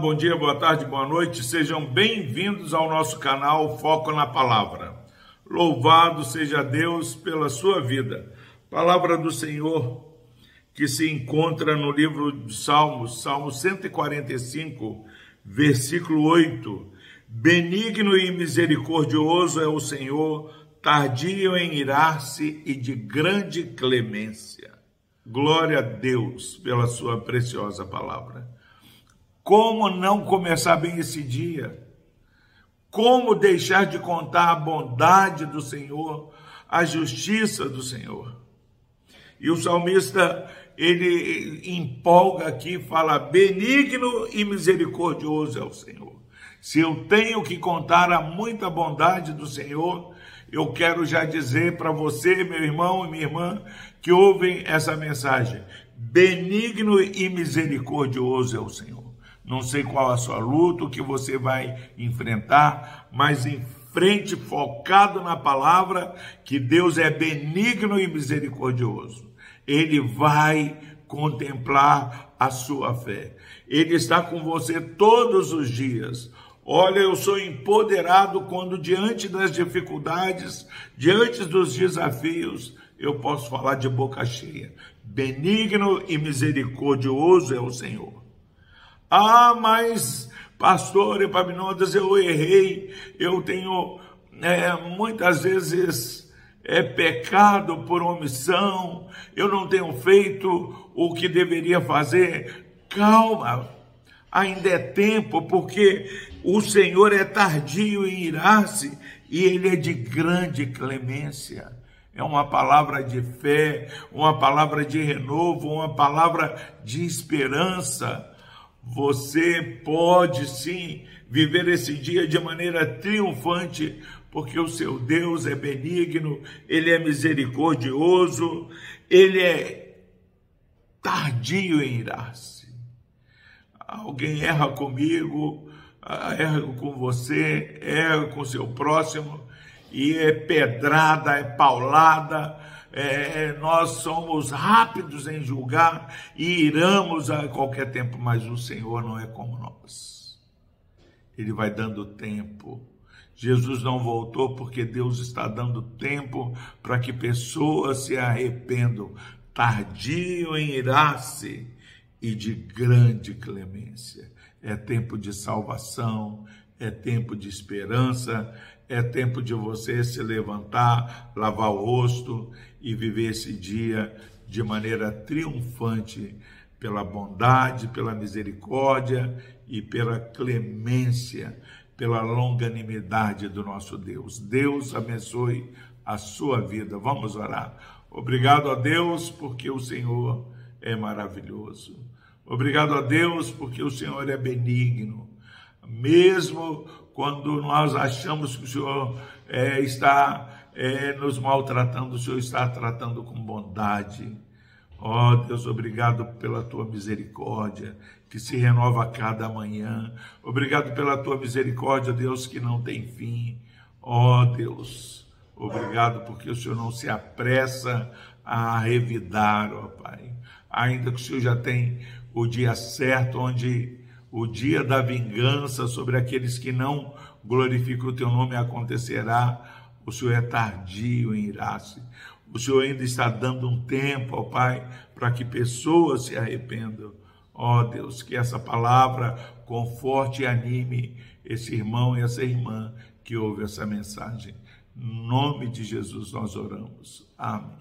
bom dia, boa tarde, boa noite. Sejam bem-vindos ao nosso canal Foco na Palavra. Louvado seja Deus pela sua vida. Palavra do Senhor que se encontra no livro de Salmos, Salmo 145, versículo 8. Benigno e misericordioso é o Senhor, tardio em irar-se e de grande clemência. Glória a Deus pela sua preciosa palavra. Como não começar bem esse dia? Como deixar de contar a bondade do Senhor, a justiça do Senhor? E o salmista, ele empolga aqui, fala: benigno e misericordioso é o Senhor. Se eu tenho que contar a muita bondade do Senhor, eu quero já dizer para você, meu irmão e minha irmã, que ouvem essa mensagem: benigno e misericordioso é o Senhor. Não sei qual a sua luta, o que você vai enfrentar, mas em frente, focado na palavra, que Deus é benigno e misericordioso. Ele vai contemplar a sua fé. Ele está com você todos os dias. Olha, eu sou empoderado quando, diante das dificuldades, diante dos desafios, eu posso falar de boca cheia. Benigno e misericordioso é o Senhor. Ah, mas, pastor Epaminondas, eu errei, eu tenho é, muitas vezes é pecado por omissão, eu não tenho feito o que deveria fazer. Calma, ainda é tempo, porque o Senhor é tardio em irar-se e ele é de grande clemência. É uma palavra de fé, uma palavra de renovo, uma palavra de esperança. Você pode sim viver esse dia de maneira triunfante, porque o seu Deus é benigno, ele é misericordioso, ele é tardio em irar-se. Alguém erra comigo, erra com você, erra com seu próximo, e é pedrada, é paulada, é, nós somos rápidos em julgar e iramos a qualquer tempo, mas o Senhor não é como nós. Ele vai dando tempo. Jesus não voltou porque Deus está dando tempo para que pessoas se arrependam, tardio em irar-se e de grande clemência. É tempo de salvação, é tempo de esperança, é tempo de você se levantar, lavar o rosto e viver esse dia de maneira triunfante pela bondade, pela misericórdia e pela clemência, pela longanimidade do nosso Deus. Deus abençoe a sua vida. Vamos orar. Obrigado a Deus porque o Senhor é maravilhoso. Obrigado a Deus porque o Senhor é benigno. Mesmo quando nós achamos que o Senhor é, está é, nos maltratando, o Senhor está tratando com bondade. Ó oh, Deus, obrigado pela tua misericórdia que se renova a cada manhã. Obrigado pela tua misericórdia, Deus, que não tem fim. Ó oh, Deus, obrigado porque o Senhor não se apressa a revidar, ó oh, Pai. Ainda que o Senhor já tem o dia certo onde o dia da vingança sobre aqueles que não glorificam o teu nome acontecerá. O Senhor é tardio em irar-se. O Senhor ainda está dando um tempo ao Pai para que pessoas se arrependam. Ó Deus, que essa palavra conforte e anime esse irmão e essa irmã que ouve essa mensagem. Em nome de Jesus nós oramos. Amém.